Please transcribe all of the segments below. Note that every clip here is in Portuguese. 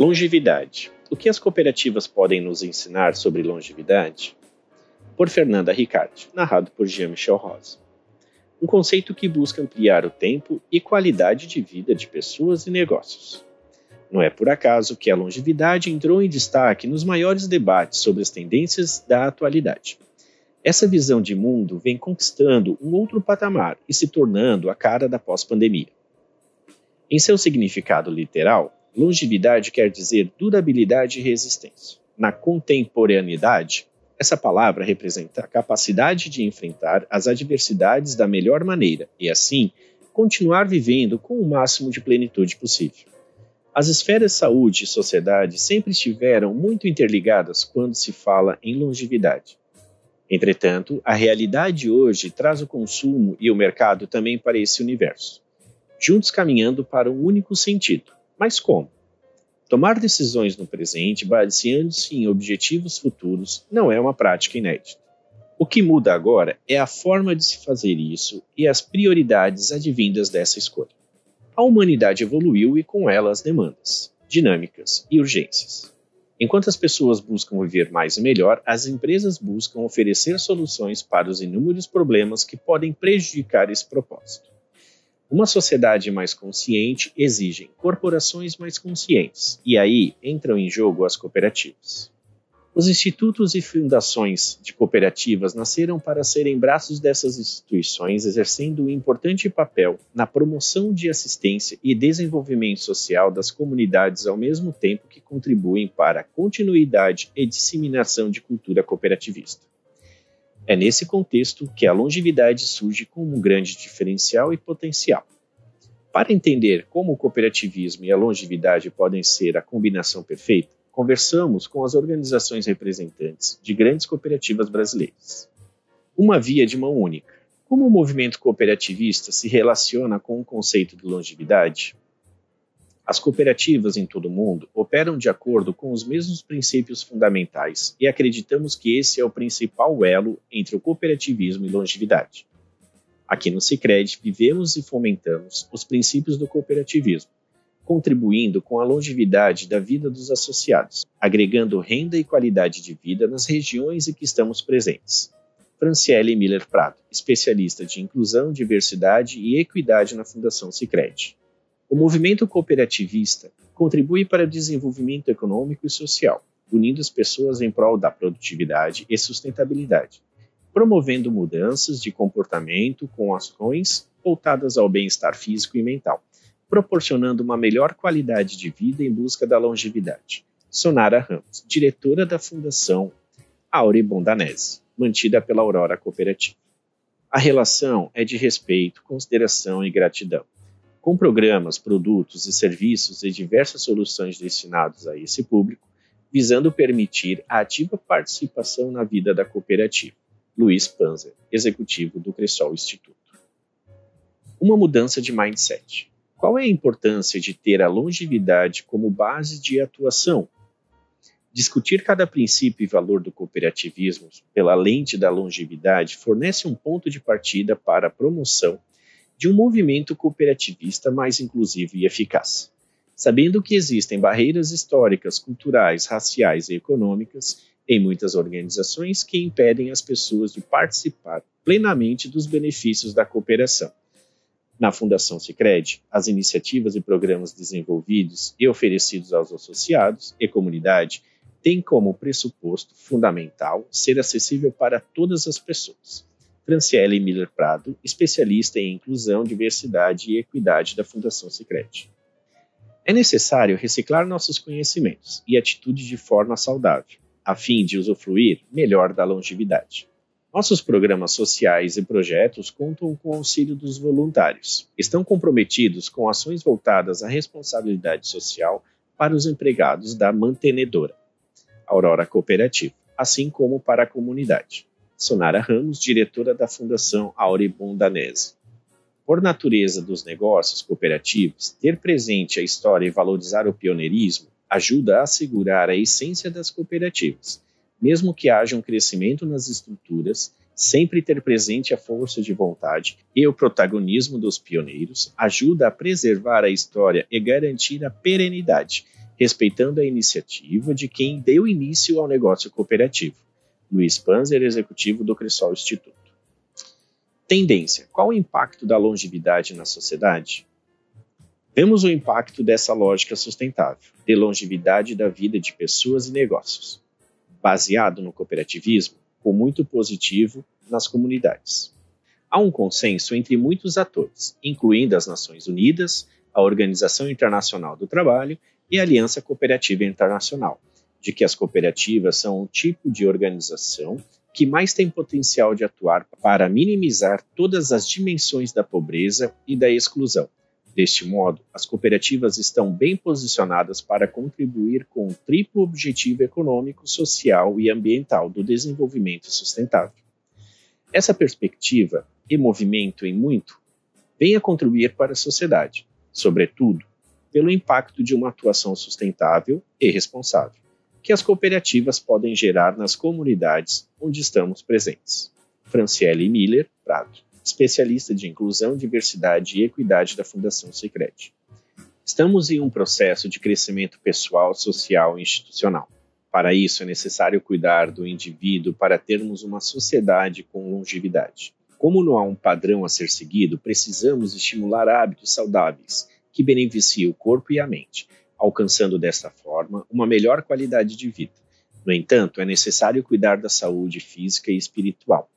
Longevidade. O que as cooperativas podem nos ensinar sobre longevidade? Por Fernanda Ricardi, narrado por Jean-Michel Rosa. Um conceito que busca ampliar o tempo e qualidade de vida de pessoas e negócios. Não é por acaso que a longevidade entrou em destaque nos maiores debates sobre as tendências da atualidade. Essa visão de mundo vem conquistando um outro patamar e se tornando a cara da pós-pandemia. Em seu significado literal, Longevidade quer dizer durabilidade e resistência. Na contemporaneidade, essa palavra representa a capacidade de enfrentar as adversidades da melhor maneira e, assim, continuar vivendo com o máximo de plenitude possível. As esferas saúde e sociedade sempre estiveram muito interligadas quando se fala em longevidade. Entretanto, a realidade hoje traz o consumo e o mercado também para esse universo, juntos caminhando para um único sentido, mas como? Tomar decisões no presente baseando-se em objetivos futuros não é uma prática inédita. O que muda agora é a forma de se fazer isso e as prioridades advindas dessa escolha. A humanidade evoluiu e com ela as demandas, dinâmicas e urgências. Enquanto as pessoas buscam viver mais e melhor, as empresas buscam oferecer soluções para os inúmeros problemas que podem prejudicar esse propósito. Uma sociedade mais consciente exige corporações mais conscientes, e aí entram em jogo as cooperativas. Os institutos e fundações de cooperativas nasceram para serem braços dessas instituições, exercendo um importante papel na promoção de assistência e desenvolvimento social das comunidades, ao mesmo tempo que contribuem para a continuidade e disseminação de cultura cooperativista. É nesse contexto que a longevidade surge como um grande diferencial e potencial. Para entender como o cooperativismo e a longevidade podem ser a combinação perfeita, conversamos com as organizações representantes de grandes cooperativas brasileiras. Uma via de mão única. Como o movimento cooperativista se relaciona com o conceito de longevidade? As cooperativas em todo o mundo operam de acordo com os mesmos princípios fundamentais e acreditamos que esse é o principal elo entre o cooperativismo e longevidade. Aqui no Sicredi vivemos e fomentamos os princípios do cooperativismo, contribuindo com a longevidade da vida dos associados, agregando renda e qualidade de vida nas regiões em que estamos presentes. Franciele Miller Prado, especialista de inclusão, diversidade e equidade na Fundação Sicredi. O movimento cooperativista contribui para o desenvolvimento econômico e social, unindo as pessoas em prol da produtividade e sustentabilidade, promovendo mudanças de comportamento com ações voltadas ao bem-estar físico e mental, proporcionando uma melhor qualidade de vida em busca da longevidade. Sonara Ramos, diretora da Fundação Aure Bondanese, mantida pela Aurora Cooperativa. A relação é de respeito, consideração e gratidão com programas, produtos e serviços e diversas soluções destinados a esse público, visando permitir a ativa participação na vida da cooperativa. Luiz Panzer, executivo do Cressol Instituto. Uma mudança de mindset. Qual é a importância de ter a longevidade como base de atuação? Discutir cada princípio e valor do cooperativismo pela lente da longevidade fornece um ponto de partida para a promoção de um movimento cooperativista mais inclusivo e eficaz. Sabendo que existem barreiras históricas, culturais, raciais e econômicas em muitas organizações que impedem as pessoas de participar plenamente dos benefícios da cooperação. Na Fundação Sicredi, as iniciativas e programas desenvolvidos e oferecidos aos associados e comunidade têm como pressuposto fundamental ser acessível para todas as pessoas. Franciele Miller Prado, especialista em inclusão, diversidade e equidade da Fundação Sicredi. É necessário reciclar nossos conhecimentos e atitudes de forma saudável, a fim de usufruir melhor da longevidade. Nossos programas sociais e projetos contam com o auxílio dos voluntários. Estão comprometidos com ações voltadas à responsabilidade social para os empregados da mantenedora, Aurora Cooperativa, assim como para a comunidade. Sonara Ramos, diretora da Fundação Auribon Danese. Por natureza dos negócios cooperativos, ter presente a história e valorizar o pioneirismo ajuda a assegurar a essência das cooperativas. Mesmo que haja um crescimento nas estruturas, sempre ter presente a força de vontade e o protagonismo dos pioneiros ajuda a preservar a história e garantir a perenidade, respeitando a iniciativa de quem deu início ao negócio cooperativo. Luiz Panzer, executivo do Cressol Instituto. Tendência: qual o impacto da longevidade na sociedade? Vemos o impacto dessa lógica sustentável, de longevidade da vida de pessoas e negócios, baseado no cooperativismo, com muito positivo nas comunidades. Há um consenso entre muitos atores, incluindo as Nações Unidas, a Organização Internacional do Trabalho e a Aliança Cooperativa Internacional, de que as cooperativas são um tipo de organização que mais tem potencial de atuar para minimizar todas as dimensões da pobreza e da exclusão. Deste modo, as cooperativas estão bem posicionadas para contribuir com o triplo objetivo econômico, social e ambiental do desenvolvimento sustentável. Essa perspectiva e movimento em muito vem a contribuir para a sociedade, sobretudo pelo impacto de uma atuação sustentável e responsável, que as cooperativas podem gerar nas comunidades onde estamos presentes. Franciele Miller Prado, especialista de inclusão, diversidade e equidade da Fundação Sicredi. Estamos em um processo de crescimento pessoal, social e institucional. Para isso é necessário cuidar do indivíduo para termos uma sociedade com longevidade. Como não há um padrão a ser seguido, precisamos estimular hábitos saudáveis que beneficiem o corpo e a mente, alcançando desta forma uma melhor qualidade de vida. No entanto, é necessário cuidar da saúde física e espiritual.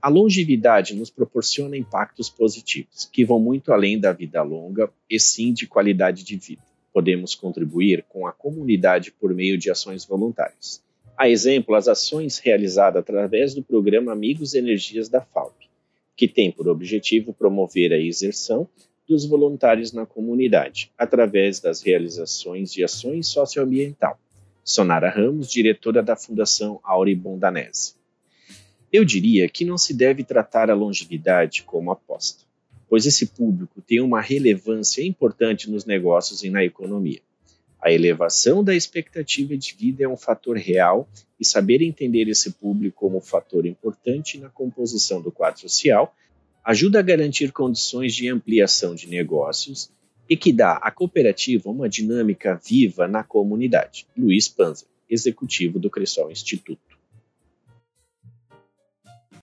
A longevidade nos proporciona impactos positivos, que vão muito além da vida longa e sim de qualidade de vida podemos contribuir com a comunidade por meio de ações voluntárias. A exemplo, as ações realizadas através do programa Amigos Energias da FAUP, que tem por objetivo promover a exerção dos voluntários na comunidade, através das realizações de ações socioambiental. Sonara Ramos, diretora da Fundação Auribon Danese. Eu diria que não se deve tratar a longevidade como aposta pois esse público tem uma relevância importante nos negócios e na economia. A elevação da expectativa de vida é um fator real e saber entender esse público como fator importante na composição do quadro social ajuda a garantir condições de ampliação de negócios e que dá à cooperativa uma dinâmica viva na comunidade. Luiz Panzer, executivo do Cressol Instituto.